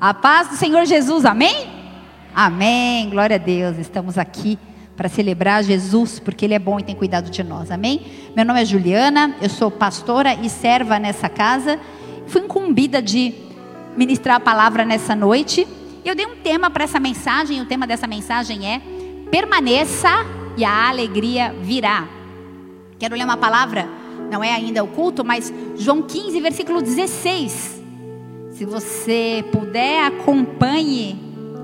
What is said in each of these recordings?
A paz do Senhor Jesus, amém? Amém, glória a Deus. Estamos aqui para celebrar Jesus, porque Ele é bom e tem cuidado de nós, amém? Meu nome é Juliana, eu sou pastora e serva nessa casa. Fui incumbida de ministrar a palavra nessa noite. Eu dei um tema para essa mensagem, o tema dessa mensagem é: permaneça e a alegria virá. Quero ler uma palavra, não é ainda o culto, mas João 15, versículo 16. Se você puder, acompanhe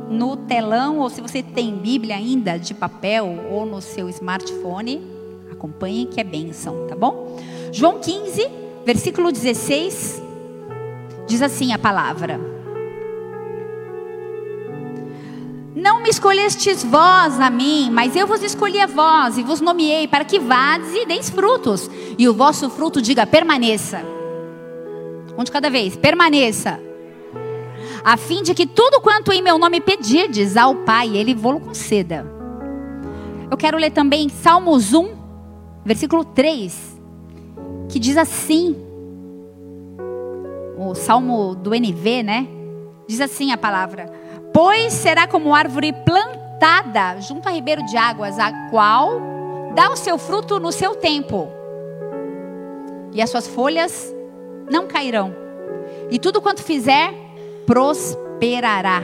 no telão, ou se você tem Bíblia ainda de papel ou no seu smartphone, acompanhe que é bênção, tá bom? João 15, versículo 16, diz assim a palavra: Não me escolhestes vós a mim, mas eu vos escolhi a vós e vos nomeei para que vades e deis frutos, e o vosso fruto diga permaneça. Um de cada vez, permaneça a fim de que tudo quanto em meu nome pedirdes ao Pai, Ele vos conceda. Eu quero ler também Salmos 1, versículo 3, que diz assim, o Salmo do NV, né? Diz assim a palavra: Pois será como árvore plantada junto a ribeiro de águas, a qual dá o seu fruto no seu tempo, e as suas folhas não cairão, e tudo quanto fizer prosperará.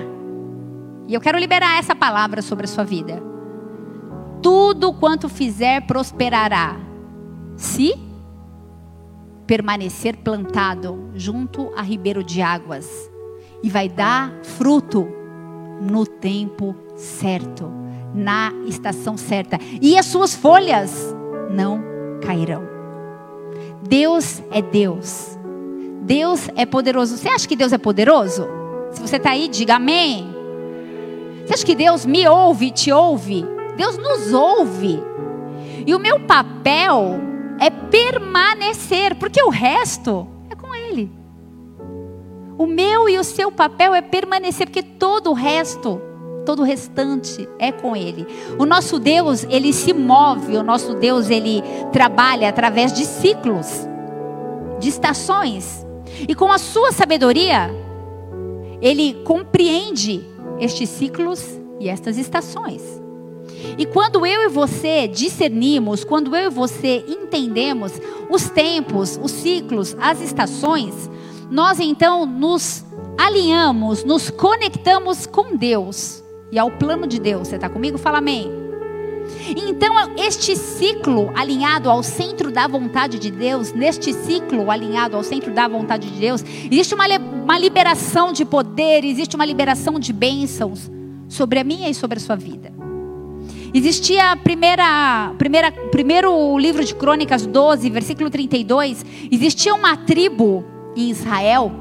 E eu quero liberar essa palavra sobre a sua vida. Tudo quanto fizer prosperará, se permanecer plantado junto a ribeiro de águas, e vai dar fruto no tempo certo, na estação certa, e as suas folhas não cairão. Deus é Deus. Deus é poderoso. Você acha que Deus é poderoso? Se você está aí, diga amém. Você acha que Deus me ouve, te ouve? Deus nos ouve. E o meu papel é permanecer, porque o resto é com Ele. O meu e o seu papel é permanecer, porque todo o resto, todo o restante é com Ele. O nosso Deus, Ele se move, o nosso Deus, Ele trabalha através de ciclos, de estações. E com a sua sabedoria, ele compreende estes ciclos e estas estações. E quando eu e você discernimos, quando eu e você entendemos os tempos, os ciclos, as estações, nós então nos alinhamos, nos conectamos com Deus e ao plano de Deus. Você está comigo? Fala amém. Então, este ciclo alinhado ao centro da vontade de Deus, neste ciclo alinhado ao centro da vontade de Deus, existe uma, uma liberação de poder, existe uma liberação de bênçãos sobre a minha e sobre a sua vida. Existia a primeira, primeira, primeiro livro de Crônicas 12, versículo 32. Existia uma tribo em Israel,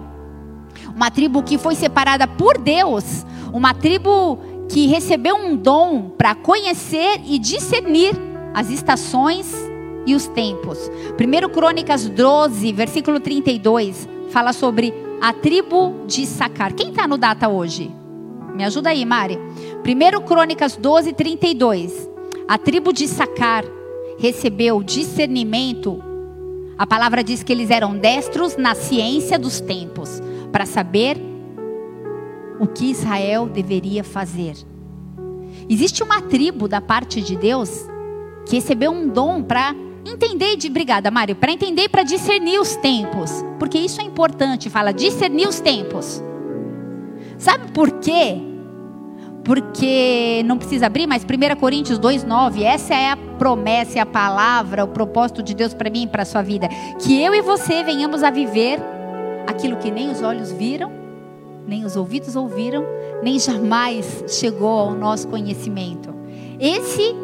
uma tribo que foi separada por Deus, uma tribo que recebeu um dom para conhecer e discernir as estações e os tempos. 1 Crônicas 12, versículo 32, fala sobre a tribo de Sacar. Quem está no data hoje? Me ajuda aí, Mari. 1 Crônicas 12, 32. A tribo de Sacar recebeu discernimento. A palavra diz que eles eram destros na ciência dos tempos, para saber o que Israel deveria fazer. Existe uma tribo da parte de Deus que recebeu um dom para entender de obrigada, Mário, para entender para discernir os tempos, porque isso é importante, fala discernir os tempos. Sabe por quê? Porque não precisa abrir, mas 1 Coríntios 2:9, essa é a promessa, é a palavra, o propósito de Deus para mim e para sua vida, que eu e você venhamos a viver aquilo que nem os olhos viram, nem os ouvidos ouviram, nem jamais chegou ao nosso conhecimento. Esse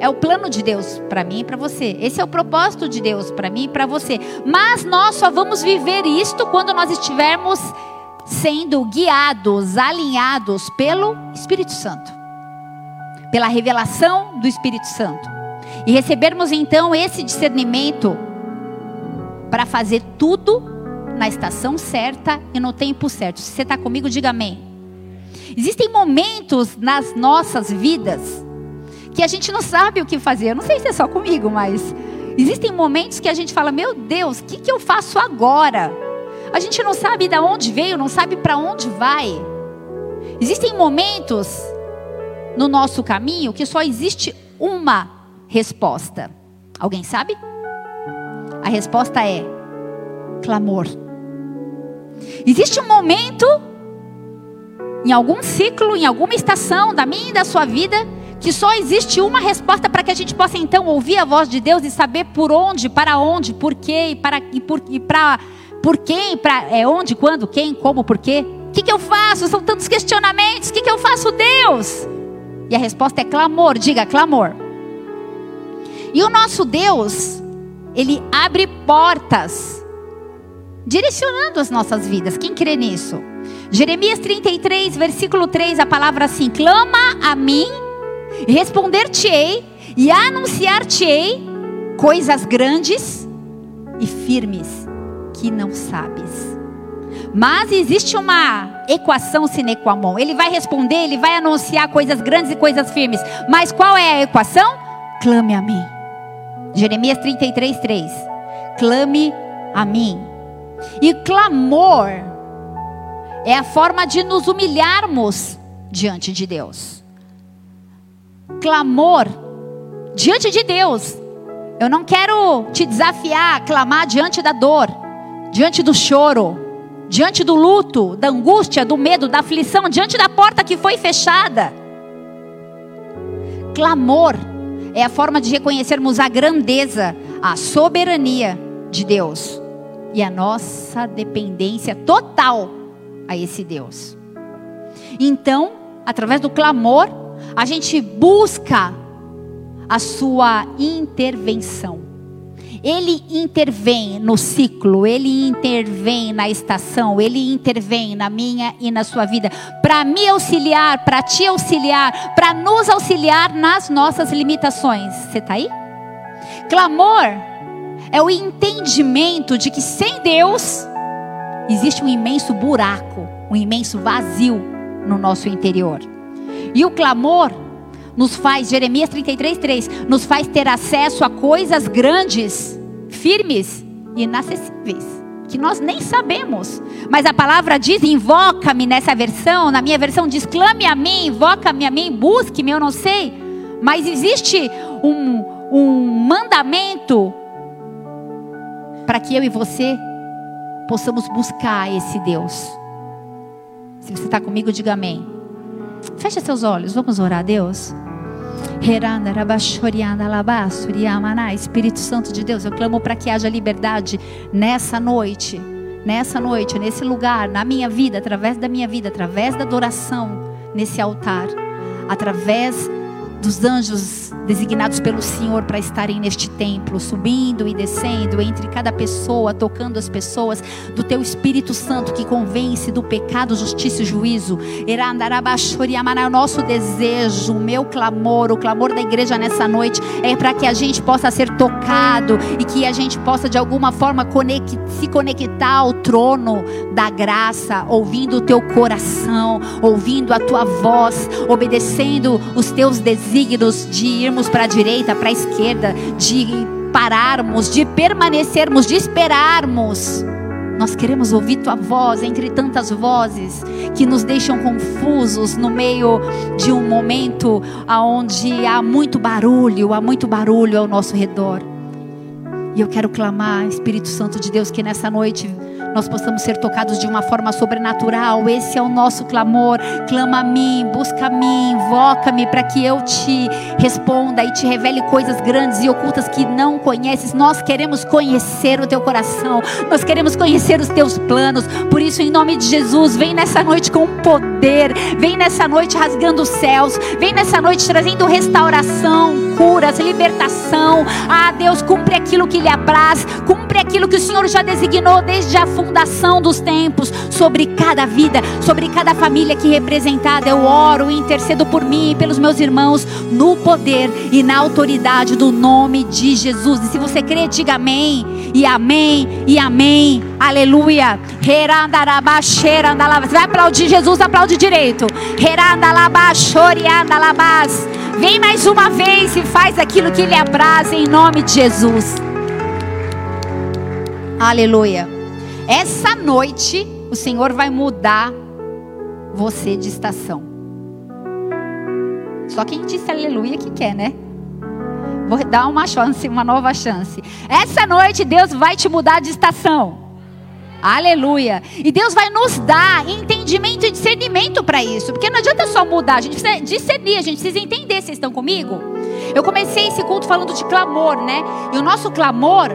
é o plano de Deus para mim e para você. Esse é o propósito de Deus para mim e para você. Mas nós só vamos viver isto quando nós estivermos sendo guiados, alinhados pelo Espírito Santo. Pela revelação do Espírito Santo. E recebermos então esse discernimento para fazer tudo na estação certa e no tempo certo. Se você está comigo, diga amém. Existem momentos nas nossas vidas que a gente não sabe o que fazer. Eu não sei se é só comigo, mas existem momentos que a gente fala: Meu Deus, o que, que eu faço agora? A gente não sabe de onde veio, não sabe para onde vai. Existem momentos no nosso caminho que só existe uma resposta. Alguém sabe? A resposta é clamor. Existe um momento, em algum ciclo, em alguma estação da minha e da sua vida, que só existe uma resposta para que a gente possa então ouvir a voz de Deus e saber por onde, para onde, por quê e para e por e para por quem, para é onde, quando, quem, como, por quê. O que, que eu faço? São tantos questionamentos. O que, que eu faço, Deus? E a resposta é clamor. Diga clamor. E o nosso Deus, ele abre portas direcionando as nossas vidas. Quem crê nisso? Jeremias 33, versículo 3, a palavra assim: clama a mim, responder-te-ei e anunciar-te-ei coisas grandes e firmes que não sabes. Mas existe uma equação sine qua non. Ele vai responder, ele vai anunciar coisas grandes e coisas firmes. Mas qual é a equação? Clame a mim. Jeremias 33, 3. Clame a mim e clamor é a forma de nos humilharmos diante de Deus. Clamor diante de Deus. Eu não quero te desafiar a clamar diante da dor, diante do choro, diante do luto, da angústia, do medo, da aflição, diante da porta que foi fechada. Clamor é a forma de reconhecermos a grandeza, a soberania de Deus e a nossa dependência total a esse Deus. Então, através do clamor, a gente busca a sua intervenção. Ele intervém no ciclo, ele intervém na estação, ele intervém na minha e na sua vida, para me auxiliar, para te auxiliar, para nos auxiliar nas nossas limitações. Você está aí? Clamor é o entendimento de que sem Deus existe um imenso buraco, um imenso vazio no nosso interior. E o clamor nos faz, Jeremias 33, 3, nos faz ter acesso a coisas grandes, firmes e inacessíveis, que nós nem sabemos. Mas a palavra diz: invoca-me nessa versão, na minha versão diz: clame a mim, invoca-me a mim, busque-me, eu não sei. Mas existe um, um mandamento para que eu e você possamos buscar esse Deus. Se você está comigo, diga amém. Feche seus olhos, vamos orar a Deus. Espírito Santo de Deus, eu clamo para que haja liberdade nessa noite, nessa noite, nesse lugar, na minha vida, através da minha vida, através da adoração nesse altar, através dos anjos designados pelo Senhor para estarem neste templo, subindo e descendo entre cada pessoa, tocando as pessoas, do teu Espírito Santo que convence do pecado, justiça e juízo. O nosso desejo, o meu clamor, o clamor da igreja nessa noite é para que a gente possa ser tocado e que a gente possa de alguma forma se conectar ao trono da graça, ouvindo o teu coração, ouvindo a tua voz, obedecendo os teus desejos desígnios de irmos para a direita, para a esquerda, de pararmos, de permanecermos, de esperarmos. Nós queremos ouvir tua voz entre tantas vozes que nos deixam confusos no meio de um momento onde há muito barulho, há muito barulho ao nosso redor. E eu quero clamar, Espírito Santo de Deus, que nessa noite nós possamos ser tocados de uma forma sobrenatural. Esse é o nosso clamor. Clama a mim, busca a mim, invoca-me para que eu te responda e te revele coisas grandes e ocultas que não conheces. Nós queremos conhecer o teu coração, nós queremos conhecer os teus planos. Por isso, em nome de Jesus, vem nessa noite com poder, vem nessa noite rasgando os céus, vem nessa noite trazendo restauração, curas, libertação. Ah, Deus, cumpre aquilo que lhe apraz, cumpre aquilo que o Senhor já designou desde a fundação dos tempos sobre cada vida, sobre cada família aqui representada. Eu oro e intercedo por mim e pelos meus irmãos no poder e na autoridade do nome de Jesus. E se você crê, diga amém, e amém, e amém. Aleluia. Você vai aplaudir Jesus, aplaude direito. Vem mais uma vez e faz aquilo que lhe apraz em nome de Jesus. Aleluia. Essa noite o Senhor vai mudar você de estação. Só quem disse aleluia que quer, né? Vou dar uma chance, uma nova chance. Essa noite Deus vai te mudar de estação. Aleluia. E Deus vai nos dar entendimento e discernimento para isso. Porque não adianta só mudar, a gente precisa discernir, a gente precisa entender. Vocês estão comigo? Eu comecei esse culto falando de clamor, né? E o nosso clamor,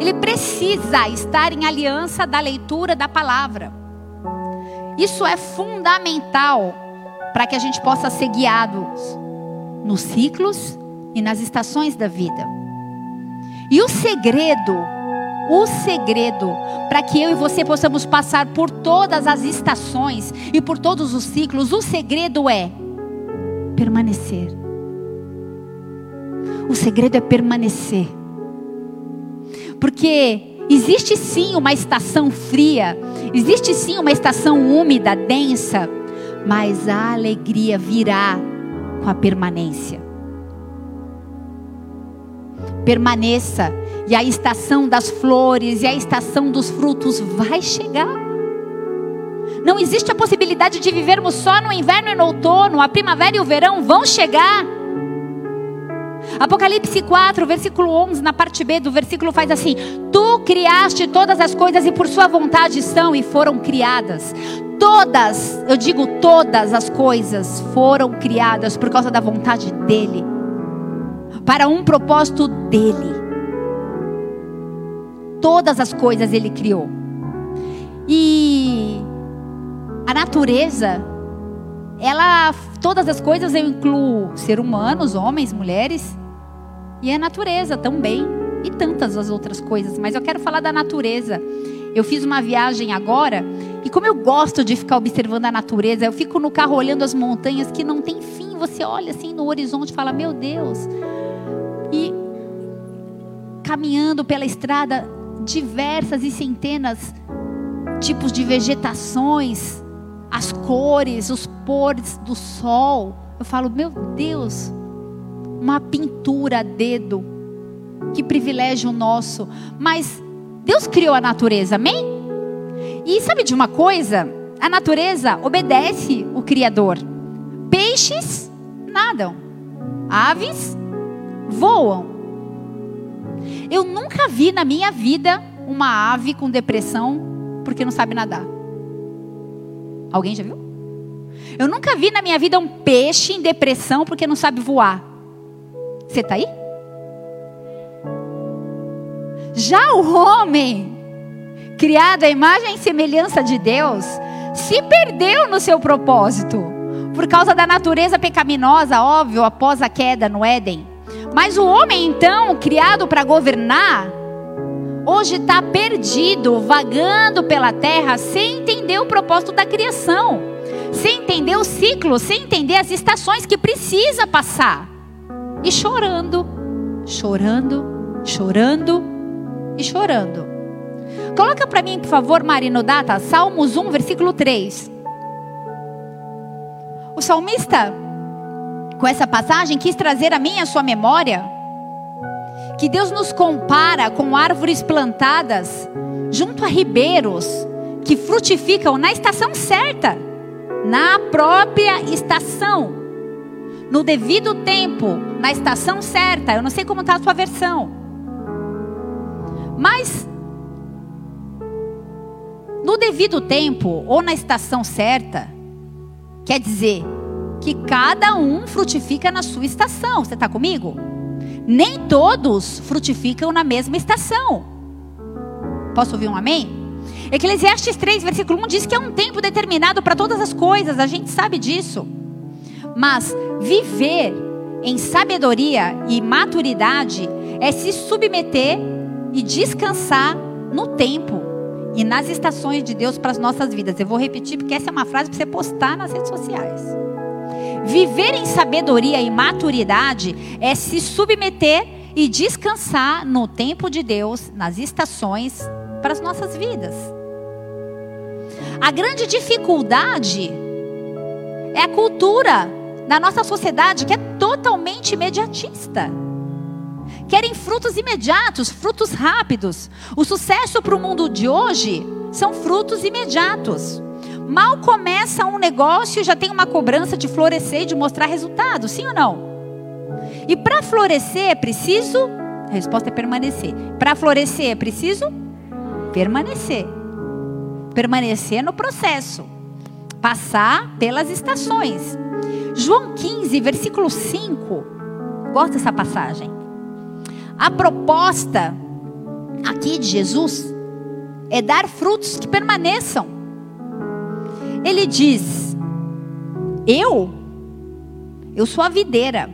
ele precisa estar em aliança da leitura da palavra. Isso é fundamental para que a gente possa ser guiados nos ciclos e nas estações da vida. E o segredo o segredo para que eu e você possamos passar por todas as estações e por todos os ciclos, o segredo é permanecer. O segredo é permanecer. Porque existe sim uma estação fria, existe sim uma estação úmida, densa, mas a alegria virá com a permanência. Permaneça e a estação das flores e a estação dos frutos vai chegar. Não existe a possibilidade de vivermos só no inverno e no outono, a primavera e o verão vão chegar. Apocalipse 4, versículo 11, na parte B do versículo faz assim: Tu criaste todas as coisas e por sua vontade são e foram criadas. Todas, eu digo todas as coisas foram criadas por causa da vontade dele, para um propósito dele todas as coisas ele criou. E a natureza, ela, todas as coisas eu incluo ser humanos, homens, mulheres, e a natureza também, e tantas as outras coisas, mas eu quero falar da natureza. Eu fiz uma viagem agora, e como eu gosto de ficar observando a natureza, eu fico no carro olhando as montanhas que não tem fim, você olha assim no horizonte e fala: "Meu Deus". E caminhando pela estrada, diversas e centenas tipos de vegetações, as cores, os pores do sol. Eu falo, meu Deus, uma pintura a dedo. Que privilégio nosso. Mas Deus criou a natureza, amém? E sabe de uma coisa? A natureza obedece o Criador. Peixes nadam, aves voam. Eu nunca vi na minha vida uma ave com depressão porque não sabe nadar. Alguém já viu? Eu nunca vi na minha vida um peixe em depressão porque não sabe voar. Você está aí? Já o homem, criado à imagem e semelhança de Deus, se perdeu no seu propósito. Por causa da natureza pecaminosa, óbvio, após a queda no Éden. Mas o homem, então, criado para governar, hoje está perdido, vagando pela terra, sem entender o propósito da criação, sem entender o ciclo, sem entender as estações que precisa passar, e chorando, chorando, chorando e chorando. Coloca para mim, por favor, Marino Data, Salmos 1, versículo 3. O salmista com essa passagem, quis trazer a mim a sua memória que Deus nos compara com árvores plantadas junto a ribeiros que frutificam na estação certa, na própria estação, no devido tempo, na estação certa. Eu não sei como está a sua versão, mas no devido tempo ou na estação certa, quer dizer que cada um frutifica na sua estação. Você está comigo? Nem todos frutificam na mesma estação. Posso ouvir um amém? Eclesiastes 3, versículo 1 diz que é um tempo determinado para todas as coisas, a gente sabe disso. Mas viver em sabedoria e maturidade é se submeter e descansar no tempo e nas estações de Deus para as nossas vidas. Eu vou repetir porque essa é uma frase para você postar nas redes sociais. Viver em sabedoria e maturidade é se submeter e descansar no tempo de Deus, nas estações para as nossas vidas. A grande dificuldade é a cultura da nossa sociedade que é totalmente imediatista. Querem frutos imediatos, frutos rápidos. O sucesso para o mundo de hoje são frutos imediatos. Mal começa um negócio, já tem uma cobrança de florescer de mostrar resultado, sim ou não? E para florescer é preciso, a resposta é permanecer. Para florescer é preciso permanecer. Permanecer no processo. Passar pelas estações. João 15, versículo 5. Gosta dessa passagem? A proposta aqui de Jesus é dar frutos que permaneçam. Ele diz: Eu, eu sou a videira,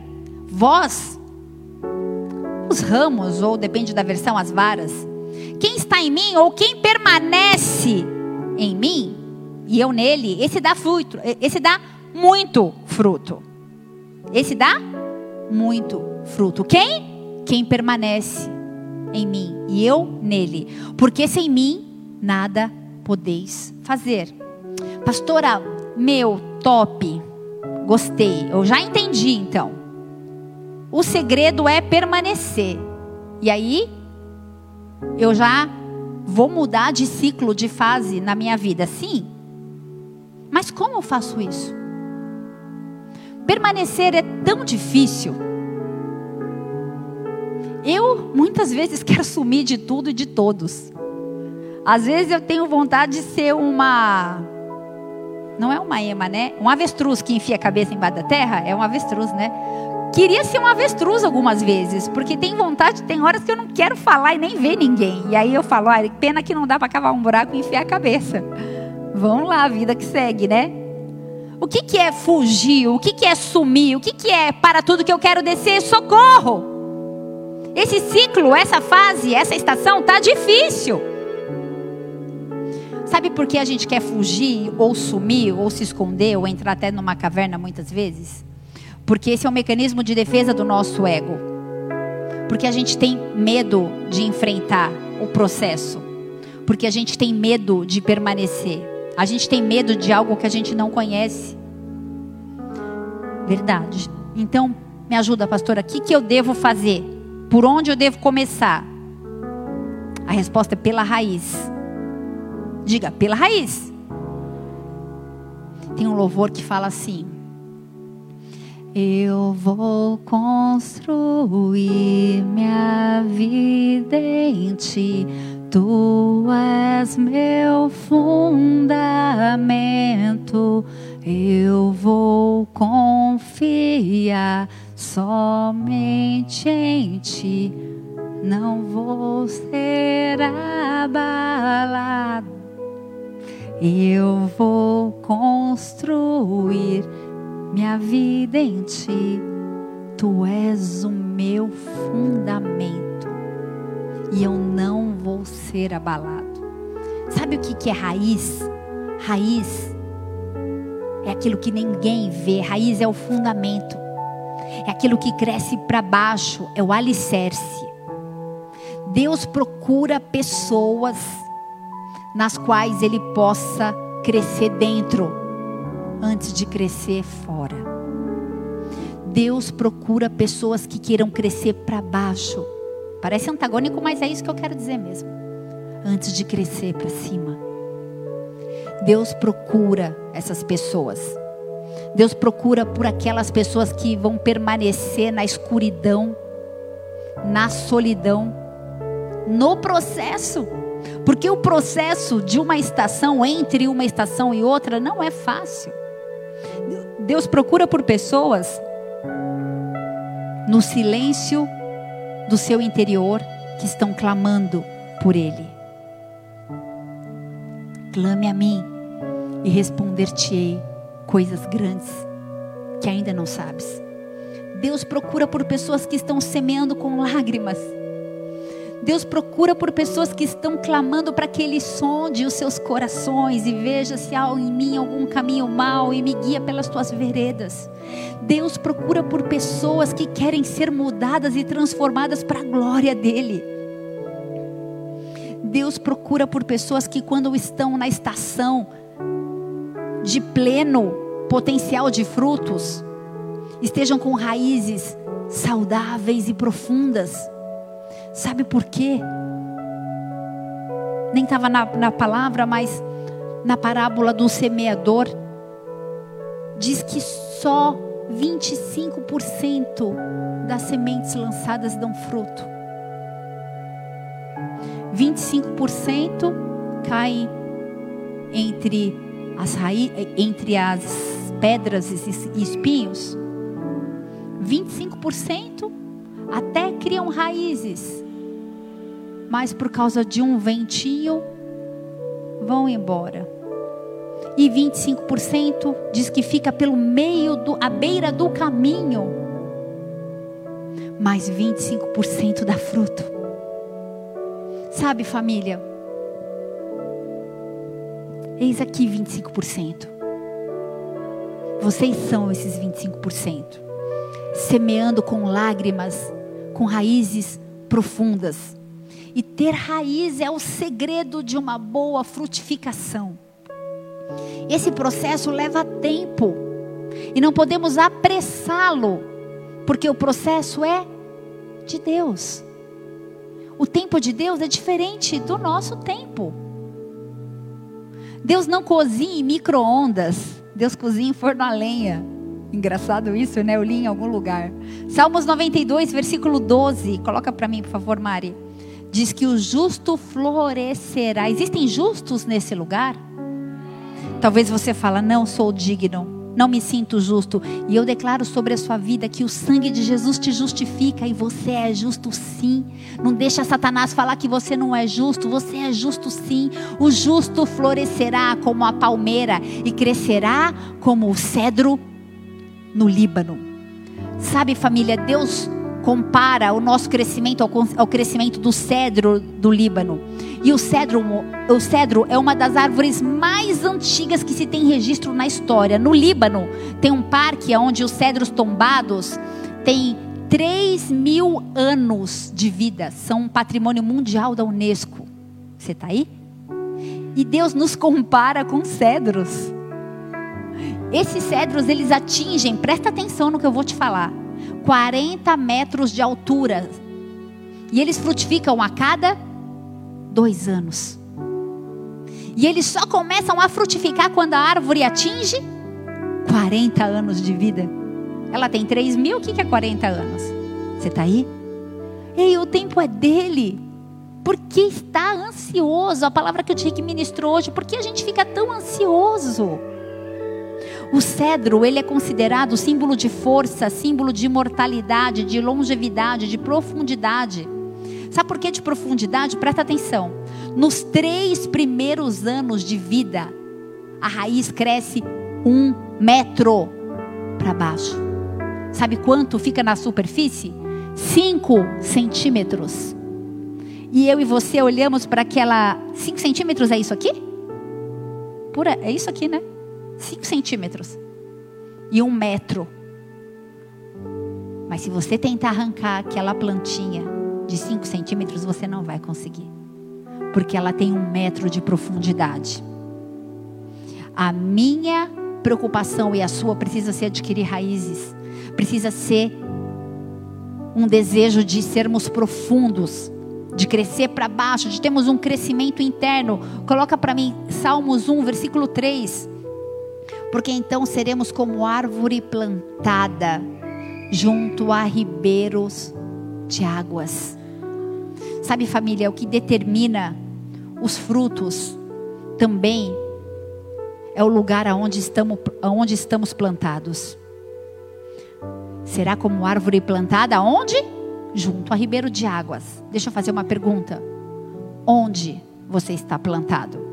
vós, os ramos, ou depende da versão, as varas. Quem está em mim, ou quem permanece em mim, e eu nele, esse dá fruto, esse dá muito fruto. Esse dá muito fruto. Quem? Quem permanece em mim e eu nele. Porque sem mim nada podeis fazer. Pastora, meu, top. Gostei. Eu já entendi então. O segredo é permanecer. E aí, eu já vou mudar de ciclo, de fase na minha vida. Sim. Mas como eu faço isso? Permanecer é tão difícil. Eu muitas vezes quero sumir de tudo e de todos. Às vezes eu tenho vontade de ser uma. Não é uma ema, né? Um avestruz que enfia a cabeça embaixo da terra. É um avestruz, né? Queria ser um avestruz algumas vezes, porque tem vontade, tem horas que eu não quero falar e nem ver ninguém. E aí eu falo, ah, pena que não dá para cavar um buraco e enfiar a cabeça. Vamos lá, a vida que segue, né? O que, que é fugir? O que, que é sumir? O que, que é para tudo que eu quero descer? Socorro! Esse ciclo, essa fase, essa estação tá difícil. Sabe por que a gente quer fugir, ou sumir, ou se esconder, ou entrar até numa caverna muitas vezes? Porque esse é um mecanismo de defesa do nosso ego. Porque a gente tem medo de enfrentar o processo. Porque a gente tem medo de permanecer. A gente tem medo de algo que a gente não conhece. Verdade. Então, me ajuda, pastora. O que, que eu devo fazer? Por onde eu devo começar? A resposta é pela raiz. Diga, pela raiz. Tem um louvor que fala assim: Eu vou construir minha vida em ti Tu és meu fundamento, eu vou confiar somente em ti, não vou ser abalado. Eu vou construir minha vida em ti, tu és o meu fundamento e eu não vou ser abalado. Sabe o que é raiz? Raiz é aquilo que ninguém vê, raiz é o fundamento, é aquilo que cresce para baixo, é o alicerce. Deus procura pessoas nas quais Ele possa crescer dentro, antes de crescer fora. Deus procura pessoas que queiram crescer para baixo Parece antagônico, mas é isso que eu quero dizer mesmo. Antes de crescer para cima. Deus procura essas pessoas. Deus procura por aquelas pessoas que vão permanecer na escuridão, na solidão, no processo. Porque o processo de uma estação, entre uma estação e outra, não é fácil. Deus procura por pessoas no silêncio do seu interior que estão clamando por Ele. Clame a mim e responder-te-ei coisas grandes que ainda não sabes. Deus procura por pessoas que estão semeando com lágrimas Deus procura por pessoas que estão clamando para que Ele sonde os seus corações e veja se há em mim algum caminho mau e me guia pelas tuas veredas. Deus procura por pessoas que querem ser mudadas e transformadas para a glória dEle. Deus procura por pessoas que, quando estão na estação de pleno potencial de frutos, estejam com raízes saudáveis e profundas Sabe por quê? Nem estava na, na palavra, mas na parábola do semeador, diz que só 25% das sementes lançadas dão fruto. 25% caem entre as, raí entre as pedras e espinhos. 25% até criam raízes, mas por causa de um ventinho vão embora. E 25% diz que fica pelo meio do à beira do caminho. Mas 25% dá fruto. Sabe, família? Eis aqui 25%. Vocês são esses 25%. Semeando com lágrimas, com raízes profundas. E ter raiz é o segredo de uma boa frutificação. Esse processo leva tempo. E não podemos apressá-lo, porque o processo é de Deus. O tempo de Deus é diferente do nosso tempo. Deus não cozinha em micro-ondas, Deus cozinha em forno a lenha. Engraçado isso, né? Eu li em algum lugar. Salmos 92, versículo 12. Coloca para mim, por favor, Mari. Diz que o justo florescerá. Existem justos nesse lugar? Talvez você fala, não sou digno não me sinto justo. E eu declaro sobre a sua vida que o sangue de Jesus te justifica e você é justo sim. Não deixa Satanás falar que você não é justo, você é justo sim. O justo florescerá como a palmeira e crescerá como o cedro no Líbano. Sabe, família, Deus compara o nosso crescimento ao, ao crescimento do cedro do Líbano. E o cedro, o cedro é uma das árvores mais antigas que se tem registro na história. No Líbano tem um parque onde os cedros tombados têm 3 mil anos de vida. São um patrimônio mundial da Unesco. Você está aí? E Deus nos compara com cedros. Esses cedros, eles atingem, presta atenção no que eu vou te falar, 40 metros de altura. E eles frutificam a cada dois anos. E eles só começam a frutificar quando a árvore atinge 40 anos de vida. Ela tem 3 mil, o que é 40 anos? Você está aí? Ei, o tempo é dele. Por que está ansioso? A palavra que o Henrique ministrou hoje. Por que a gente fica tão ansioso? O cedro, ele é considerado símbolo de força, símbolo de imortalidade, de longevidade, de profundidade. Sabe por que de profundidade? Presta atenção. Nos três primeiros anos de vida, a raiz cresce um metro para baixo. Sabe quanto fica na superfície? Cinco centímetros. E eu e você olhamos para aquela. Cinco centímetros é isso aqui? Pura, é isso aqui, né? Cinco centímetros. E um metro. Mas se você tentar arrancar aquela plantinha de 5 centímetros, você não vai conseguir. Porque ela tem um metro de profundidade. A minha preocupação e a sua precisa ser adquirir raízes. Precisa ser um desejo de sermos profundos, de crescer para baixo, de termos um crescimento interno. Coloca para mim Salmos 1, versículo 3. Porque então seremos como árvore plantada junto a ribeiros de águas. Sabe, família, o que determina os frutos também é o lugar aonde estamos, aonde estamos plantados. Será como árvore plantada onde? Junto a ribeiro de águas. Deixa eu fazer uma pergunta. Onde você está plantado?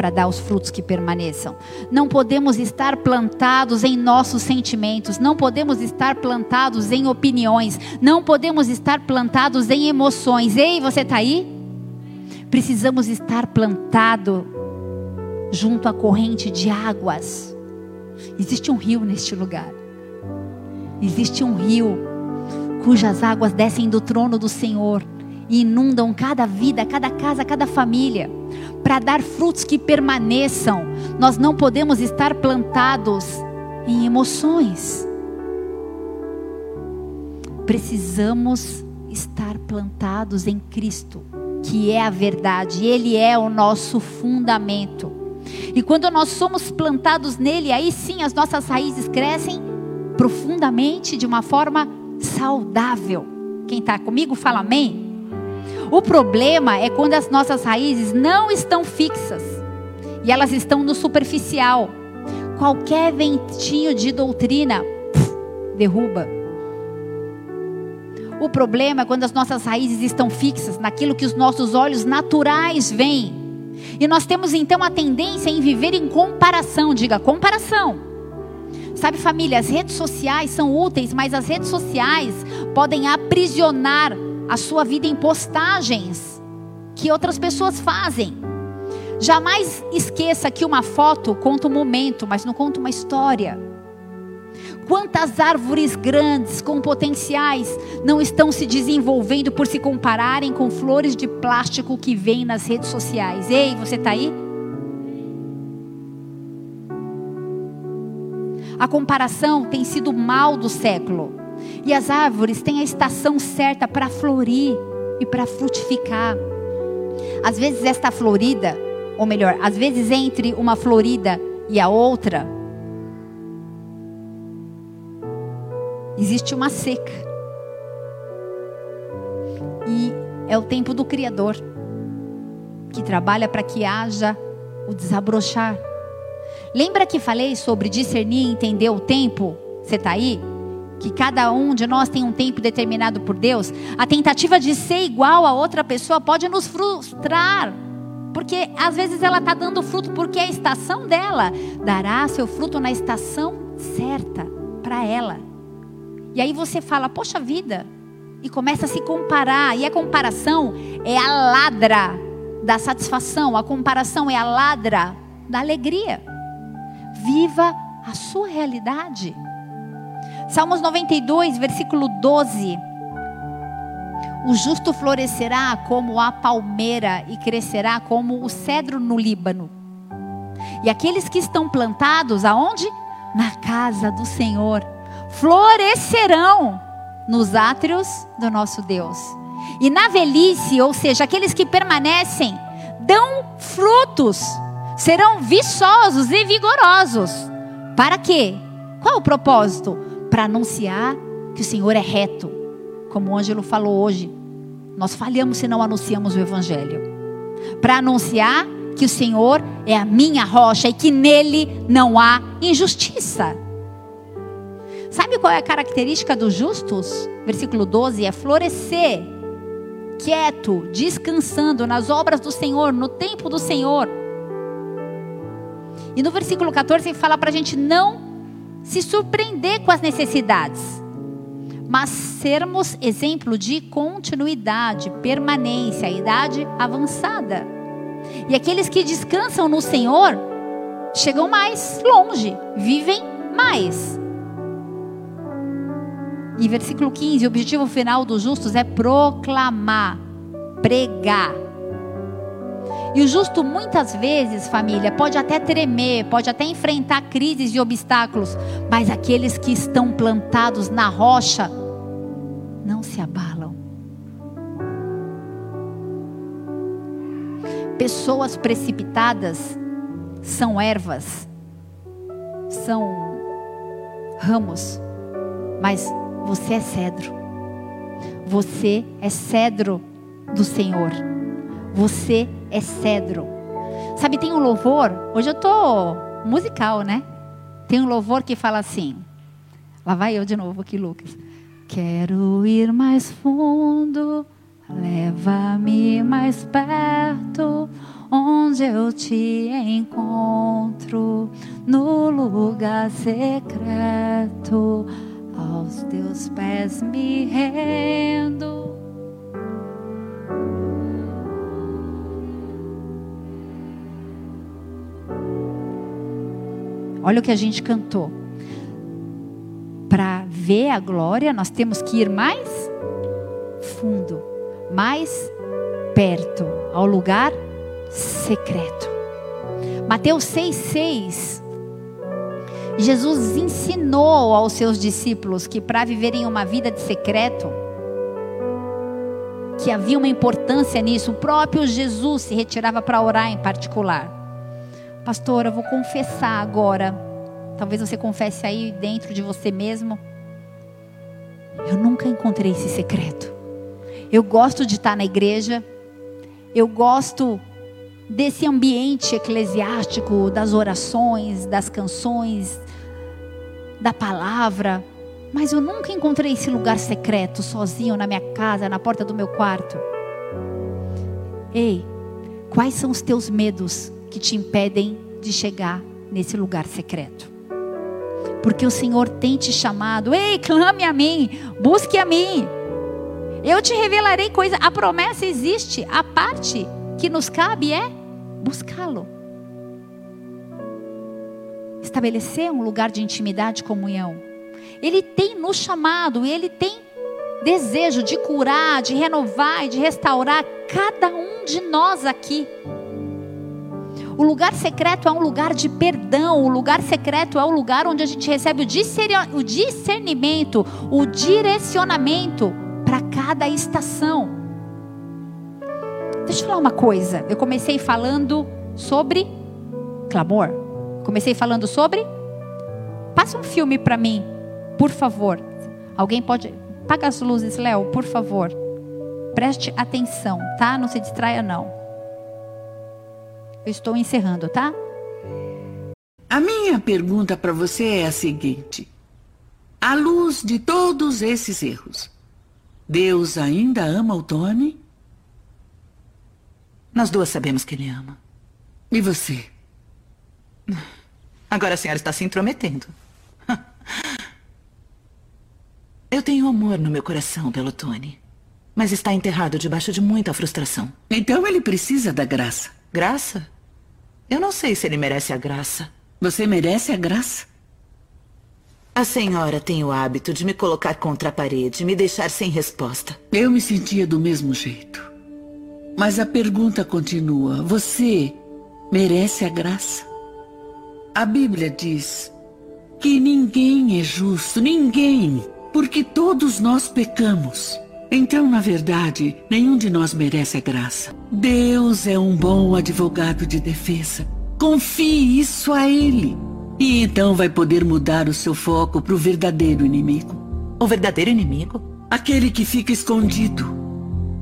Para dar os frutos que permaneçam. Não podemos estar plantados em nossos sentimentos, não podemos estar plantados em opiniões, não podemos estar plantados em emoções. Ei, você está aí? Precisamos estar plantado junto à corrente de águas. Existe um rio neste lugar. Existe um rio cujas águas descem do trono do Senhor e inundam cada vida, cada casa, cada família para dar frutos que permaneçam. Nós não podemos estar plantados em emoções. Precisamos estar plantados em Cristo, que é a verdade, Ele é o nosso fundamento. E quando nós somos plantados nele, aí sim as nossas raízes crescem profundamente de uma forma saudável. Quem está comigo fala amém. O problema é quando as nossas raízes não estão fixas e elas estão no superficial. Qualquer ventinho de doutrina derruba. O problema é quando as nossas raízes estão fixas naquilo que os nossos olhos naturais veem. E nós temos então a tendência em viver em comparação, diga comparação. Sabe, família, as redes sociais são úteis, mas as redes sociais podem aprisionar a sua vida em postagens que outras pessoas fazem. Jamais esqueça que uma foto conta um momento, mas não conta uma história. Quantas árvores grandes com potenciais não estão se desenvolvendo por se compararem com flores de plástico que vêm nas redes sociais? Ei, você está aí? A comparação tem sido o mal do século. E as árvores têm a estação certa para florir e para frutificar. Às vezes esta florida, ou melhor, às vezes entre uma florida e a outra, existe uma seca. E é o tempo do Criador, que trabalha para que haja o desabrochar. Lembra que falei sobre discernir e entender o tempo? Você está aí? Que cada um de nós tem um tempo determinado por Deus. A tentativa de ser igual a outra pessoa pode nos frustrar. Porque às vezes ela está dando fruto porque é a estação dela. Dará seu fruto na estação certa para ela. E aí você fala, poxa vida, e começa a se comparar. E a comparação é a ladra da satisfação, a comparação é a ladra da alegria. Viva a sua realidade. Salmos 92, versículo 12. O justo florescerá como a palmeira e crescerá como o cedro no Líbano. E aqueles que estão plantados aonde? Na casa do Senhor florescerão nos átrios do nosso Deus. E na velhice, ou seja, aqueles que permanecem, dão frutos, serão viçosos e vigorosos. Para quê? Qual o propósito? Para anunciar que o Senhor é reto, como o Ângelo falou hoje. Nós falhamos se não anunciamos o Evangelho. Para anunciar que o Senhor é a minha rocha e que nele não há injustiça. Sabe qual é a característica dos justos? Versículo 12 é florescer, quieto, descansando nas obras do Senhor, no tempo do Senhor. E no versículo 14 fala para a gente não se surpreender com as necessidades, mas sermos exemplo de continuidade, permanência, idade avançada. E aqueles que descansam no Senhor chegam mais longe, vivem mais. E versículo 15: o objetivo final dos justos é proclamar, pregar. E o justo, muitas vezes, família, pode até tremer, pode até enfrentar crises e obstáculos, mas aqueles que estão plantados na rocha não se abalam. Pessoas precipitadas são ervas, são ramos, mas você é cedro. Você é cedro do Senhor. Você é cedro. Sabe, tem um louvor, hoje eu tô musical, né? Tem um louvor que fala assim. Lá vai eu de novo aqui, Lucas. Quero ir mais fundo, leva-me mais perto, onde eu te encontro, no lugar secreto aos teus pés me rendo. Olha o que a gente cantou. Para ver a glória, nós temos que ir mais fundo, mais perto, ao lugar secreto. Mateus 6,6 Jesus ensinou aos seus discípulos que para viverem uma vida de secreto, que havia uma importância nisso. O próprio Jesus se retirava para orar em particular. Pastora, vou confessar agora. Talvez você confesse aí dentro de você mesmo. Eu nunca encontrei esse secreto. Eu gosto de estar na igreja. Eu gosto desse ambiente eclesiástico, das orações, das canções, da palavra. Mas eu nunca encontrei esse lugar secreto, sozinho na minha casa, na porta do meu quarto. Ei, quais são os teus medos que te impedem de chegar nesse lugar secreto? Porque o Senhor tem te chamado, ei, clame a mim, busque a mim. Eu te revelarei coisa. A promessa existe. A parte que nos cabe é buscá-lo. Estabelecer um lugar de intimidade e comunhão. Ele tem nos chamado, ele tem desejo de curar, de renovar e de restaurar cada um de nós aqui. O lugar secreto é um lugar de perdão. O lugar secreto é o lugar onde a gente recebe o discernimento, o direcionamento para cada estação. Deixa eu falar uma coisa. Eu comecei falando sobre clamor. Comecei falando sobre. Passa um filme para mim, por favor. Alguém pode. Paga as luzes, Léo, por favor. Preste atenção, tá? Não se distraia, não. Eu estou encerrando, tá? A minha pergunta para você é a seguinte: à luz de todos esses erros, Deus ainda ama o Tony? Nós duas sabemos que ele ama. E você? Agora a senhora está se intrometendo. Eu tenho amor no meu coração pelo Tony. Mas está enterrado debaixo de muita frustração. Então ele precisa da graça. Graça? Eu não sei se ele merece a graça. Você merece a graça? A senhora tem o hábito de me colocar contra a parede, me deixar sem resposta. Eu me sentia do mesmo jeito. Mas a pergunta continua: você merece a graça? A Bíblia diz que ninguém é justo, ninguém, porque todos nós pecamos. Então, na verdade, nenhum de nós merece a graça. Deus é um bom advogado de defesa. Confie isso a Ele. E então vai poder mudar o seu foco para o verdadeiro inimigo. O verdadeiro inimigo? Aquele que fica escondido.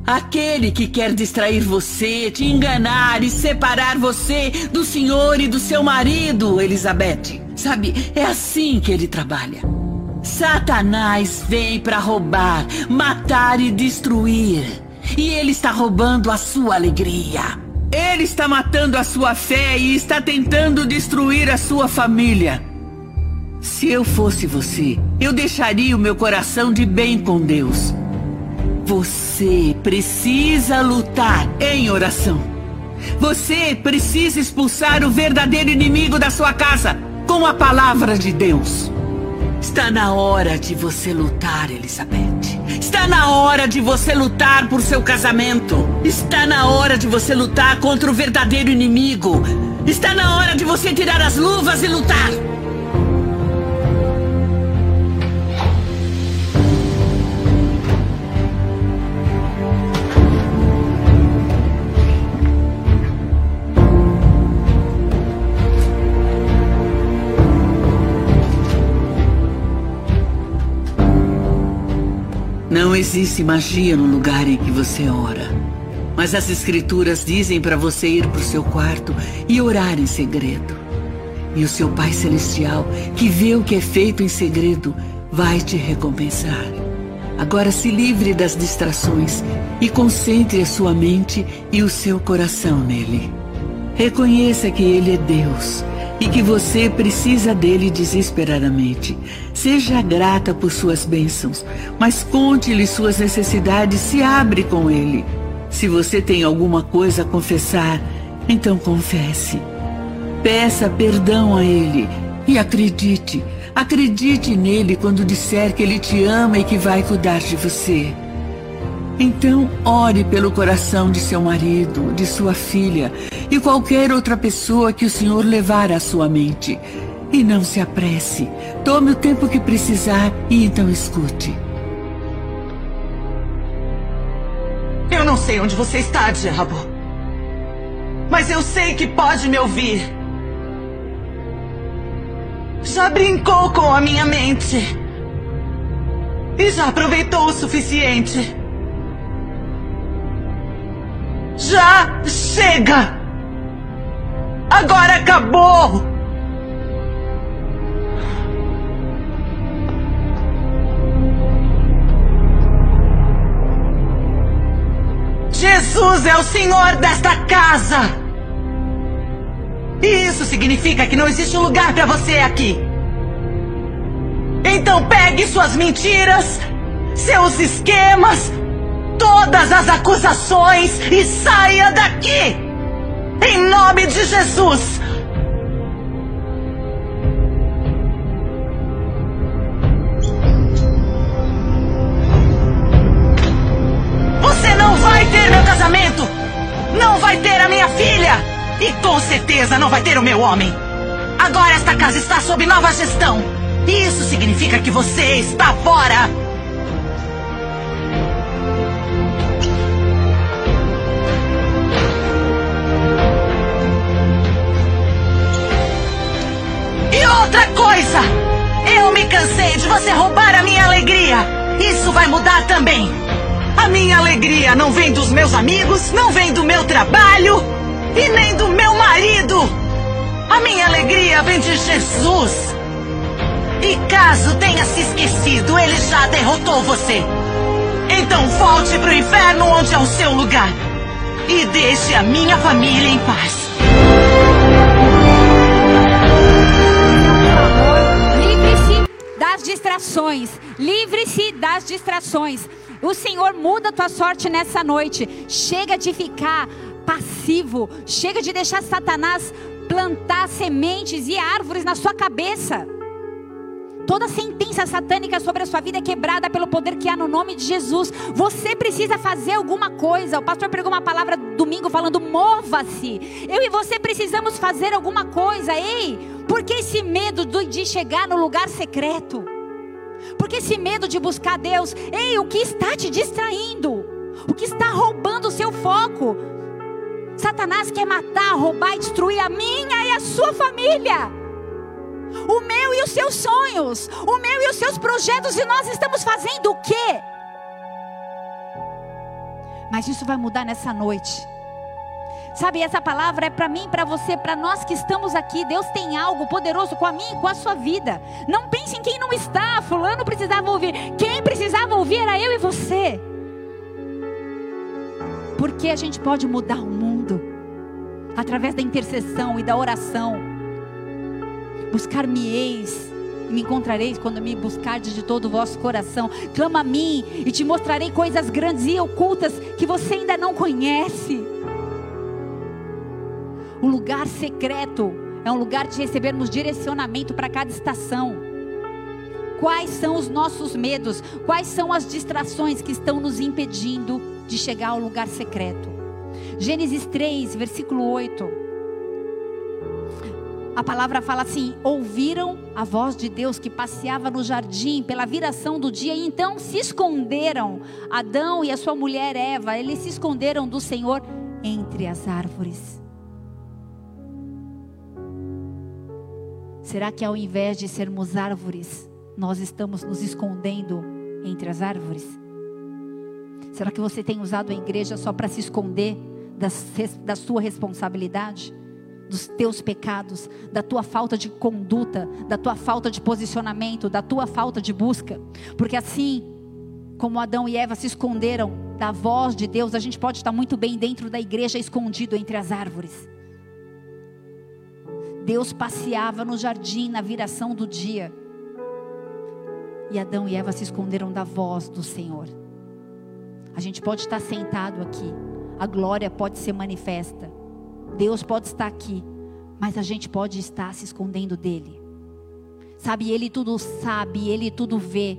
Aquele que quer distrair você, te enganar e separar você do senhor e do seu marido, Elizabeth. Sabe, é assim que ele trabalha. Satanás vem para roubar, matar e destruir. E ele está roubando a sua alegria. Ele está matando a sua fé e está tentando destruir a sua família. Se eu fosse você, eu deixaria o meu coração de bem com Deus. Você precisa lutar em oração. Você precisa expulsar o verdadeiro inimigo da sua casa com a palavra de Deus. Está na hora de você lutar, Elizabeth. Está na hora de você lutar por seu casamento. Está na hora de você lutar contra o verdadeiro inimigo. Está na hora de você tirar as luvas e lutar. Existe magia no lugar em que você ora. Mas as escrituras dizem para você ir para o seu quarto e orar em segredo. E o seu Pai Celestial, que vê o que é feito em segredo, vai te recompensar. Agora se livre das distrações e concentre a sua mente e o seu coração nele. Reconheça que Ele é Deus e que você precisa dele desesperadamente. Seja grata por suas bênçãos, mas conte-lhe suas necessidades, se abre com ele. Se você tem alguma coisa a confessar, então confesse. Peça perdão a ele e acredite, acredite nele quando disser que ele te ama e que vai cuidar de você. Então, ore pelo coração de seu marido, de sua filha e qualquer outra pessoa que o Senhor levar à sua mente. E não se apresse. Tome o tempo que precisar e então escute. Eu não sei onde você está, diabo. Mas eu sei que pode me ouvir. já brincou com a minha mente. E já aproveitou o suficiente. Já chega! Agora acabou! Jesus é o Senhor desta casa! E isso significa que não existe lugar para você aqui. Então pegue suas mentiras, seus esquemas, todas as acusações e saia daqui! Em nome de Jesus! E com certeza não vai ter o meu homem! Agora esta casa está sob nova gestão! Isso significa que você está fora! E outra coisa! Eu me cansei de você roubar a minha alegria! Isso vai mudar também! A minha alegria não vem dos meus amigos, não vem do meu trabalho e nem do meu marido! A minha alegria vem de Jesus! E caso tenha se esquecido, ele já derrotou você! Então volte pro inferno onde é o seu lugar! E deixe a minha família em paz! Livre-se das distrações. Livre-se das distrações. O Senhor muda a tua sorte nessa noite. Chega de ficar passivo. Chega de deixar Satanás plantar sementes e árvores na sua cabeça. Toda sentença satânica sobre a sua vida é quebrada pelo poder que há no nome de Jesus. Você precisa fazer alguma coisa. O pastor pregou uma palavra domingo falando: mova-se. Eu e você precisamos fazer alguma coisa. Ei, por que esse medo de chegar no lugar secreto? Por que esse medo de buscar Deus? Ei, o que está te distraindo? O que está roubando o seu foco? Satanás quer matar, roubar e destruir a minha e a sua família. O meu e os seus sonhos, o meu e os seus projetos, e nós estamos fazendo o quê? Mas isso vai mudar nessa noite. Sabe, essa palavra é para mim, para você, para nós que estamos aqui. Deus tem algo poderoso com a mim e com a sua vida. Não pense em quem não está. Fulano precisava ouvir. Quem precisava ouvir era eu e você. Porque a gente pode mudar o mundo através da intercessão e da oração. Buscar-me-eis e me encontrareis quando me buscardes de todo o vosso coração. Clama a mim e te mostrarei coisas grandes e ocultas que você ainda não conhece. O lugar secreto é um lugar de recebermos direcionamento para cada estação. Quais são os nossos medos? Quais são as distrações que estão nos impedindo de chegar ao lugar secreto? Gênesis 3, versículo 8 a palavra fala assim: ouviram a voz de Deus que passeava no jardim pela viração do dia, e então se esconderam. Adão e a sua mulher Eva, eles se esconderam do Senhor entre as árvores. Será que ao invés de sermos árvores, nós estamos nos escondendo entre as árvores? Será que você tem usado a igreja só para se esconder das, da sua responsabilidade? dos teus pecados, da tua falta de conduta, da tua falta de posicionamento, da tua falta de busca. Porque assim como Adão e Eva se esconderam da voz de Deus, a gente pode estar muito bem dentro da igreja, escondido entre as árvores. Deus passeava no jardim na viração do dia. E Adão e Eva se esconderam da voz do Senhor. A gente pode estar sentado aqui, a glória pode ser manifesta, Deus pode estar aqui, mas a gente pode estar se escondendo dele. Sabe, ele tudo sabe, ele tudo vê.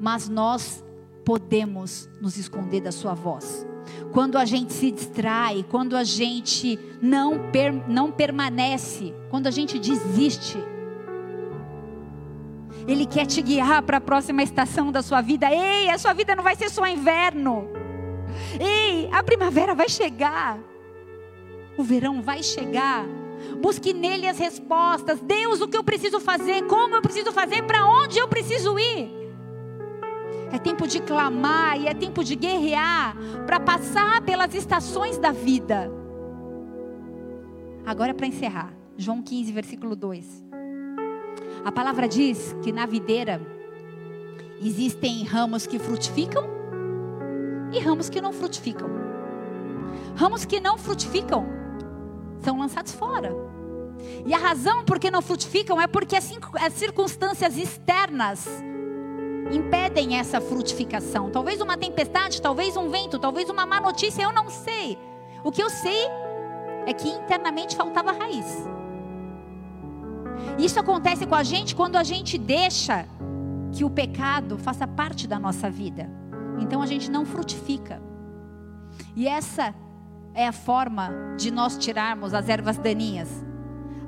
Mas nós podemos nos esconder da sua voz. Quando a gente se distrai, quando a gente não, per, não permanece, quando a gente desiste. Ele quer te guiar para a próxima estação da sua vida. Ei, a sua vida não vai ser só inverno. Ei, a primavera vai chegar. O verão vai chegar. Busque nele as respostas. Deus, o que eu preciso fazer? Como eu preciso fazer? Para onde eu preciso ir? É tempo de clamar e é tempo de guerrear para passar pelas estações da vida. Agora para encerrar. João 15, versículo 2. A palavra diz que na videira existem ramos que frutificam e ramos que não frutificam. Ramos que não frutificam são lançados fora. E a razão por que não frutificam é porque as circunstâncias externas impedem essa frutificação. Talvez uma tempestade, talvez um vento, talvez uma má notícia, eu não sei. O que eu sei é que internamente faltava raiz. Isso acontece com a gente quando a gente deixa que o pecado faça parte da nossa vida. Então a gente não frutifica. E essa é a forma de nós tirarmos as ervas daninhas.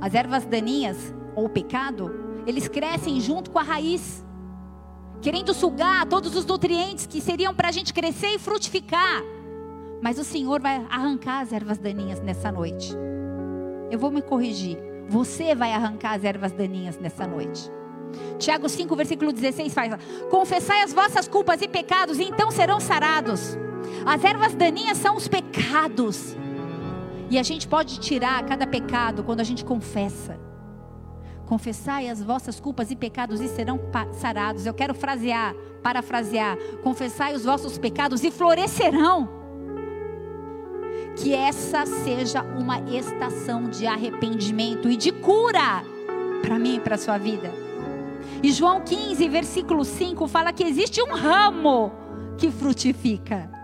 As ervas daninhas, ou o pecado, eles crescem junto com a raiz, querendo sugar todos os nutrientes que seriam para a gente crescer e frutificar. Mas o Senhor vai arrancar as ervas daninhas nessa noite. Eu vou me corrigir. Você vai arrancar as ervas daninhas nessa noite. Tiago 5, versículo 16 faz: Confessai as vossas culpas e pecados, e então serão sarados. As ervas daninhas são os pecados. E a gente pode tirar cada pecado quando a gente confessa. Confessai as vossas culpas e pecados e serão sarados. Eu quero frasear, parafrasear. Confessai os vossos pecados e florescerão. Que essa seja uma estação de arrependimento e de cura para mim e para a sua vida. E João 15, versículo 5 fala que existe um ramo que frutifica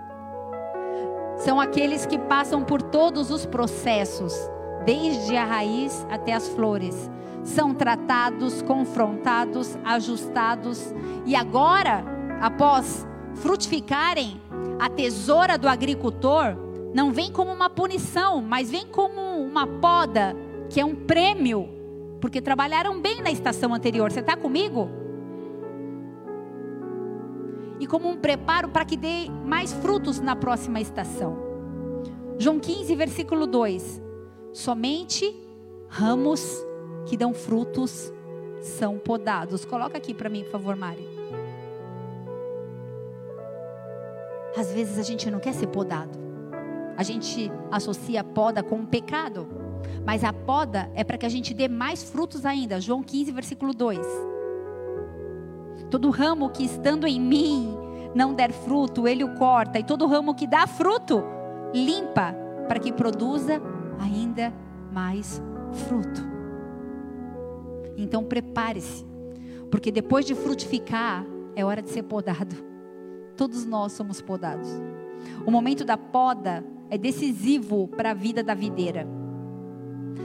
são aqueles que passam por todos os processos, desde a raiz até as flores. São tratados, confrontados, ajustados e agora, após frutificarem, a tesoura do agricultor não vem como uma punição, mas vem como uma poda, que é um prêmio, porque trabalharam bem na estação anterior. Você está comigo? e como um preparo para que dê mais frutos na próxima estação. João 15, versículo 2: Somente ramos que dão frutos são podados. Coloca aqui para mim, por favor, Mari. Às vezes a gente não quer ser podado. A gente associa a poda com um pecado. Mas a poda é para que a gente dê mais frutos ainda. João 15, versículo 2. Todo ramo que estando em mim não der fruto, ele o corta, e todo ramo que dá fruto, limpa, para que produza ainda mais fruto. Então prepare-se, porque depois de frutificar, é hora de ser podado. Todos nós somos podados. O momento da poda é decisivo para a vida da videira.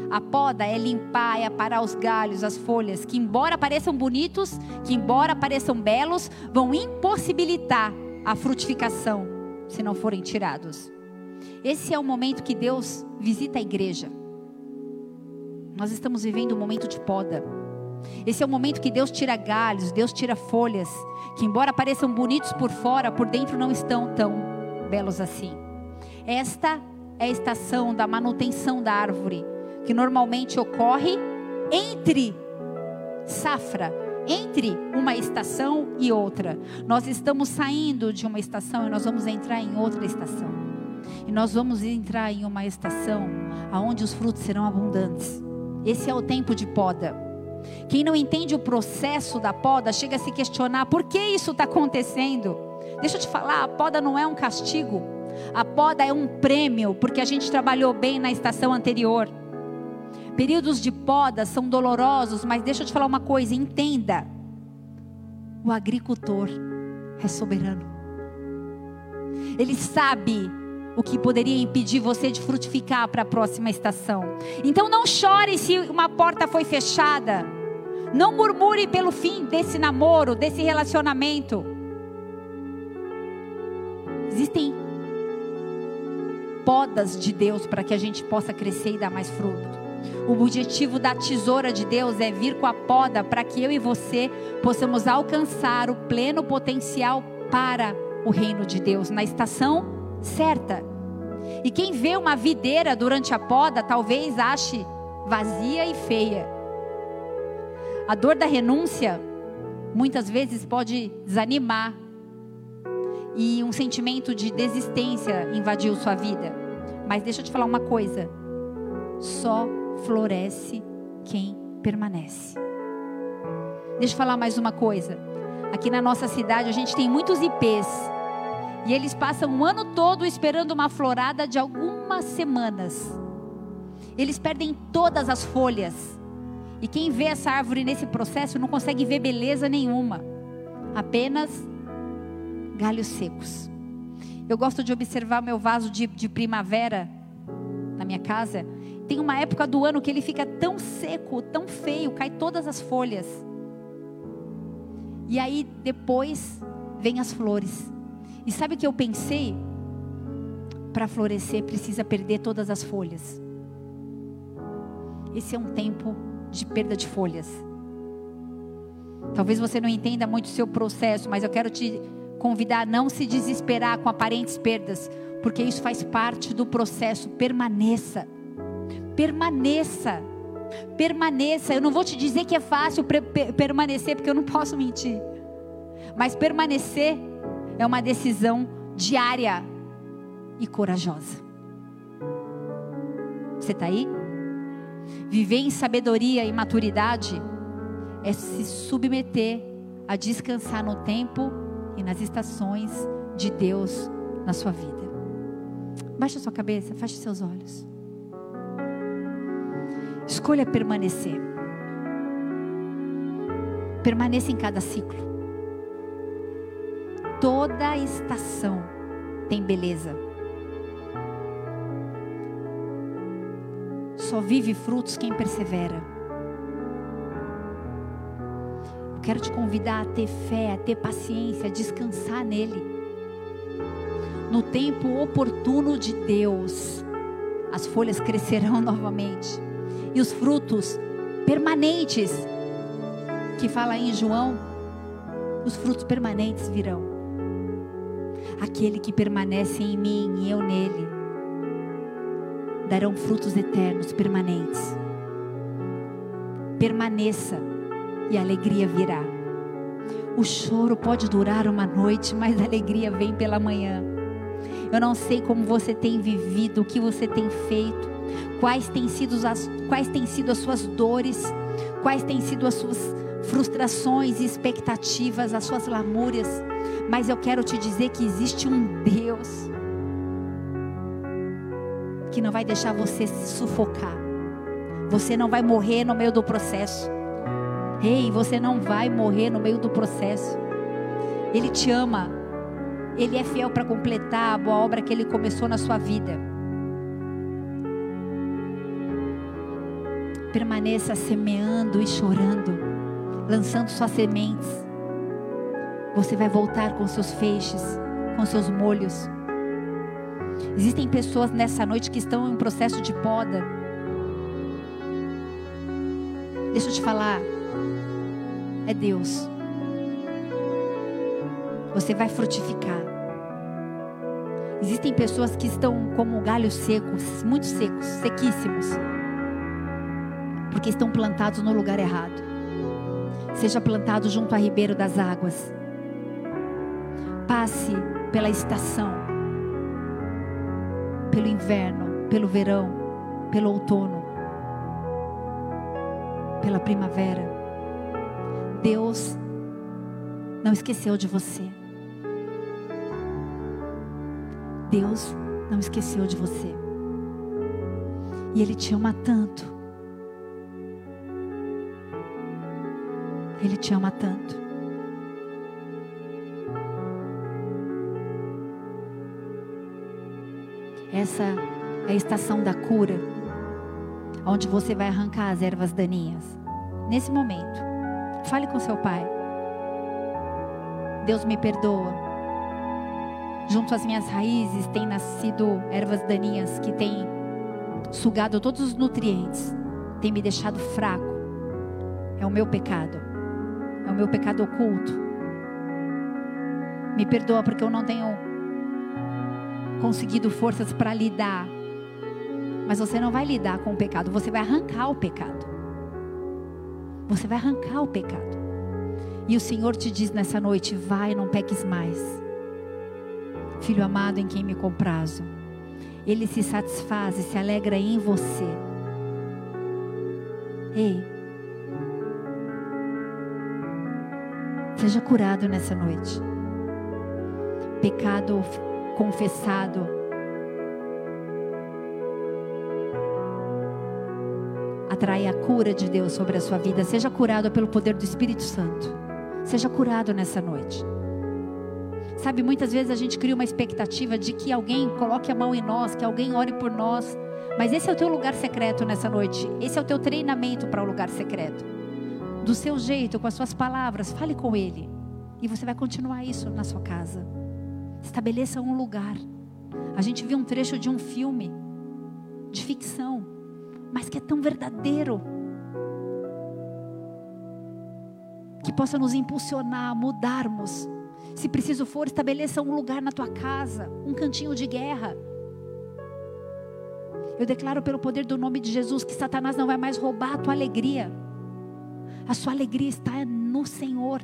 A poda é limpar, é aparar os galhos, as folhas, que embora pareçam bonitos, que embora pareçam belos, vão impossibilitar a frutificação se não forem tirados. Esse é o momento que Deus visita a igreja. Nós estamos vivendo um momento de poda. Esse é o momento que Deus tira galhos, Deus tira folhas, que embora pareçam bonitos por fora, por dentro não estão tão belos assim. Esta é a estação da manutenção da árvore que normalmente ocorre entre safra, entre uma estação e outra. Nós estamos saindo de uma estação e nós vamos entrar em outra estação. E nós vamos entrar em uma estação aonde os frutos serão abundantes. Esse é o tempo de poda. Quem não entende o processo da poda chega a se questionar por que isso está acontecendo. Deixa eu te falar, a poda não é um castigo. A poda é um prêmio porque a gente trabalhou bem na estação anterior. Períodos de poda são dolorosos, mas deixa eu te falar uma coisa, entenda. O agricultor é soberano. Ele sabe o que poderia impedir você de frutificar para a próxima estação. Então não chore se uma porta foi fechada. Não murmure pelo fim desse namoro, desse relacionamento. Existem podas de Deus para que a gente possa crescer e dar mais fruto. O objetivo da tesoura de Deus é vir com a poda para que eu e você possamos alcançar o pleno potencial para o reino de Deus na estação certa. E quem vê uma videira durante a poda talvez ache vazia e feia. A dor da renúncia muitas vezes pode desanimar e um sentimento de desistência invadiu sua vida. Mas deixa eu te falar uma coisa: só floresce quem permanece. Deixa eu falar mais uma coisa. Aqui na nossa cidade a gente tem muitos IPs. E eles passam o ano todo esperando uma florada de algumas semanas. Eles perdem todas as folhas. E quem vê essa árvore nesse processo não consegue ver beleza nenhuma. Apenas galhos secos. Eu gosto de observar meu vaso de, de primavera na minha casa. Tem uma época do ano que ele fica tão seco, tão feio, cai todas as folhas. E aí depois vem as flores. E sabe o que eu pensei? Para florescer precisa perder todas as folhas. Esse é um tempo de perda de folhas. Talvez você não entenda muito o seu processo, mas eu quero te convidar a não se desesperar com aparentes perdas, porque isso faz parte do processo. Permaneça. Permaneça. Permaneça. Eu não vou te dizer que é fácil permanecer, porque eu não posso mentir. Mas permanecer é uma decisão diária e corajosa. Você está aí? Viver em sabedoria e maturidade é se submeter a descansar no tempo e nas estações de Deus na sua vida. Baixe a sua cabeça, feche seus olhos. Escolha permanecer. Permaneça em cada ciclo. Toda estação tem beleza. Só vive frutos quem persevera. Quero te convidar a ter fé, a ter paciência, a descansar nele. No tempo oportuno de Deus, as folhas crescerão novamente e os frutos permanentes, que fala em João, os frutos permanentes virão. Aquele que permanece em mim e eu nele, darão frutos eternos, permanentes. Permaneça e a alegria virá. O choro pode durar uma noite, mas a alegria vem pela manhã. Eu não sei como você tem vivido, o que você tem feito, quais têm sido as, quais têm sido as suas dores, quais têm sido as suas frustrações e expectativas, as suas lamúrias, mas eu quero te dizer que existe um Deus que não vai deixar você se sufocar. Você não vai morrer no meio do processo. Ei, você não vai morrer no meio do processo. Ele te ama. Ele é fiel para completar a boa obra que ele começou na sua vida. Permaneça semeando e chorando, lançando suas sementes. Você vai voltar com seus feixes, com seus molhos. Existem pessoas nessa noite que estão em processo de poda. Deixa eu te falar. É Deus. Você vai frutificar. Existem pessoas que estão como galhos secos, muito secos, sequíssimos. Porque estão plantados no lugar errado. Seja plantado junto a ribeiro das águas. Passe pela estação pelo inverno, pelo verão, pelo outono, pela primavera. Deus não esqueceu de você. Deus não esqueceu de você. E Ele te ama tanto. Ele te ama tanto. Essa é a estação da cura, onde você vai arrancar as ervas daninhas. Nesse momento, fale com seu pai. Deus me perdoa. Junto às minhas raízes tem nascido ervas daninhas que têm sugado todos os nutrientes, tem me deixado fraco. É o meu pecado. É o meu pecado oculto. Me perdoa porque eu não tenho conseguido forças para lidar Mas você não vai lidar com o pecado, você vai arrancar o pecado. Você vai arrancar o pecado. E o Senhor te diz nessa noite: vai, não peques mais. Filho amado em quem me comprazo. Ele se satisfaz e se alegra em você. Ei, seja curado nessa noite. Pecado confessado. Atrai a cura de Deus sobre a sua vida. Seja curado pelo poder do Espírito Santo. Seja curado nessa noite. Sabe, muitas vezes a gente cria uma expectativa de que alguém coloque a mão em nós, que alguém ore por nós. Mas esse é o teu lugar secreto nessa noite. Esse é o teu treinamento para o lugar secreto. Do seu jeito, com as suas palavras, fale com Ele. E você vai continuar isso na sua casa. Estabeleça um lugar. A gente viu um trecho de um filme de ficção, mas que é tão verdadeiro. Que possa nos impulsionar a mudarmos se preciso for, estabeleça um lugar na tua casa, um cantinho de guerra. Eu declaro pelo poder do nome de Jesus que Satanás não vai mais roubar a tua alegria. A sua alegria está no Senhor.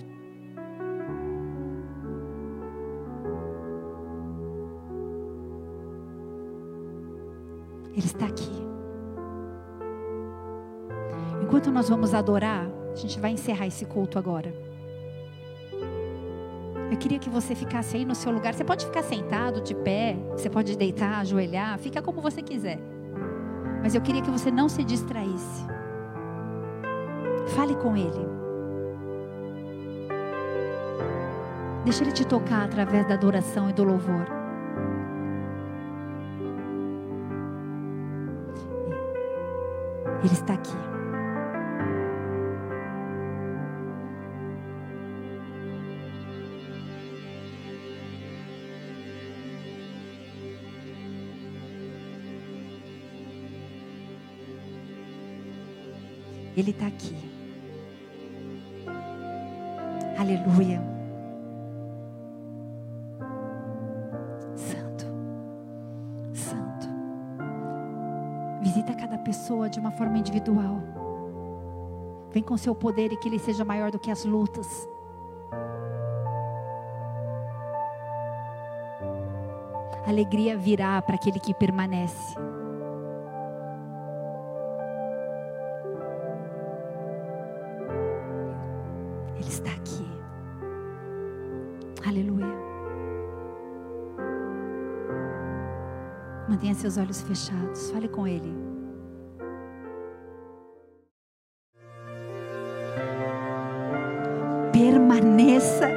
Ele está aqui. Enquanto nós vamos adorar, a gente vai encerrar esse culto agora. Eu queria que você ficasse aí no seu lugar. Você pode ficar sentado, de pé, você pode deitar, ajoelhar, fica como você quiser. Mas eu queria que você não se distraísse. Fale com Ele. Deixa Ele te tocar através da adoração e do louvor. Ele está aqui. Ele está aqui. Aleluia. Santo, Santo. Visita cada pessoa de uma forma individual. Vem com seu poder e que ele seja maior do que as lutas. Alegria virá para aquele que permanece. Mantenha seus olhos fechados. Fale com Ele. Permaneça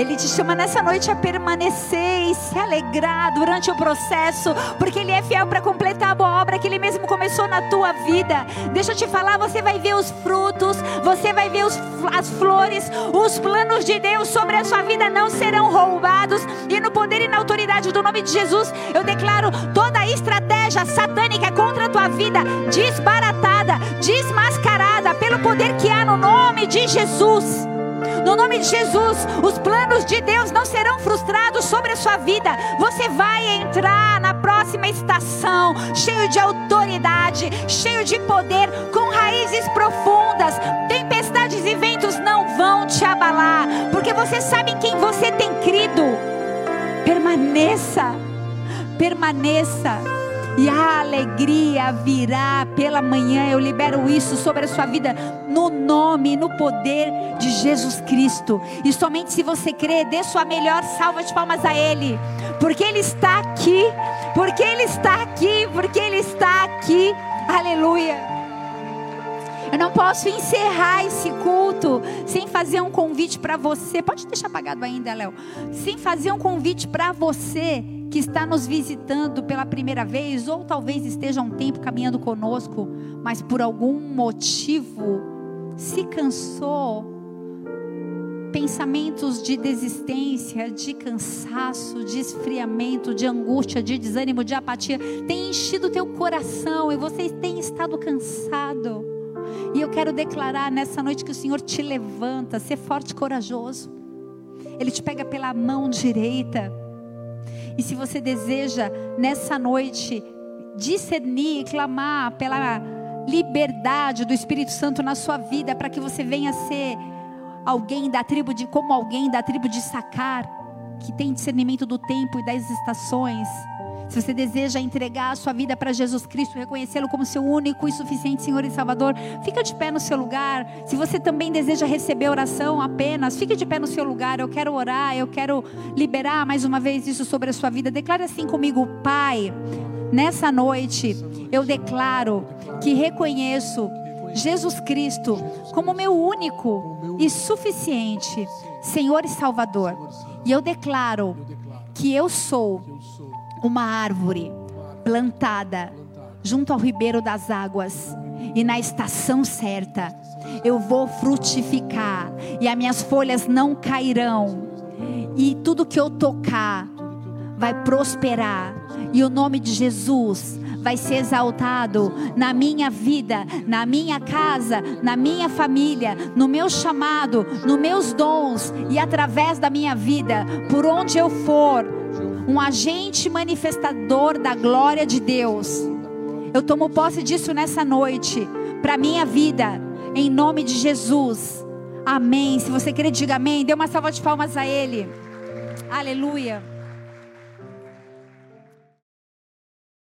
ele te chama nessa noite a permanecer e se alegrar durante o processo, porque Ele é fiel para completar a boa obra que Ele mesmo começou na tua vida. Deixa eu te falar, você vai ver os frutos, você vai ver os, as flores, os planos de Deus sobre a sua vida não serão roubados, e no poder e na autoridade do nome de Jesus, eu declaro toda estratégia satânica contra a tua vida desbaratada, desmascarada pelo poder que há no nome de Jesus. No nome de Jesus, os planos de Deus não serão frustrados sobre a sua vida. Você vai entrar na próxima estação cheio de autoridade, cheio de poder, com raízes profundas. Tempestades e ventos não vão te abalar, porque você sabe em quem você tem crido. Permaneça, permaneça e a alegria virá pela manhã. Eu libero isso sobre a sua vida no nome, no poder de Jesus Cristo. E somente se você crê, dê sua melhor salva de palmas a Ele, porque Ele está aqui, porque Ele está aqui, porque Ele está aqui. Aleluia. Eu não posso encerrar esse culto sem fazer um convite para você. Pode deixar apagado ainda, Léo. Sem fazer um convite para você que está nos visitando pela primeira vez, ou talvez esteja um tempo caminhando conosco, mas por algum motivo se cansou. Pensamentos de desistência, de cansaço, de esfriamento, de angústia, de desânimo, de apatia, tem enchido teu coração e você tem estado cansado. E eu quero declarar nessa noite que o Senhor te levanta, ser forte e corajoso. Ele te pega pela mão direita e se você deseja nessa noite discernir, clamar pela liberdade do Espírito Santo na sua vida, para que você venha ser alguém da tribo de, como alguém da tribo de Sacar, que tem discernimento do tempo e das estações. Se você deseja entregar a sua vida para Jesus Cristo, reconhecê-lo como seu único e suficiente Senhor e Salvador, fica de pé no seu lugar. Se você também deseja receber oração apenas, fique de pé no seu lugar. Eu quero orar, eu quero liberar mais uma vez isso sobre a sua vida. Declare assim comigo, Pai. Nessa noite, eu declaro que reconheço Jesus Cristo como meu único e suficiente Senhor e Salvador. E eu declaro que eu sou uma árvore plantada junto ao ribeiro das águas, e na estação certa. Eu vou frutificar, e as minhas folhas não cairão, e tudo que eu tocar vai prosperar, e o nome de Jesus vai ser exaltado na minha vida, na minha casa, na minha família, no meu chamado, nos meus dons e através da minha vida, por onde eu for um agente manifestador da glória de Deus. Eu tomo posse disso nessa noite, para minha vida, em nome de Jesus. Amém. Se você querer, diga amém. Dê uma salva de palmas a Ele. Aleluia.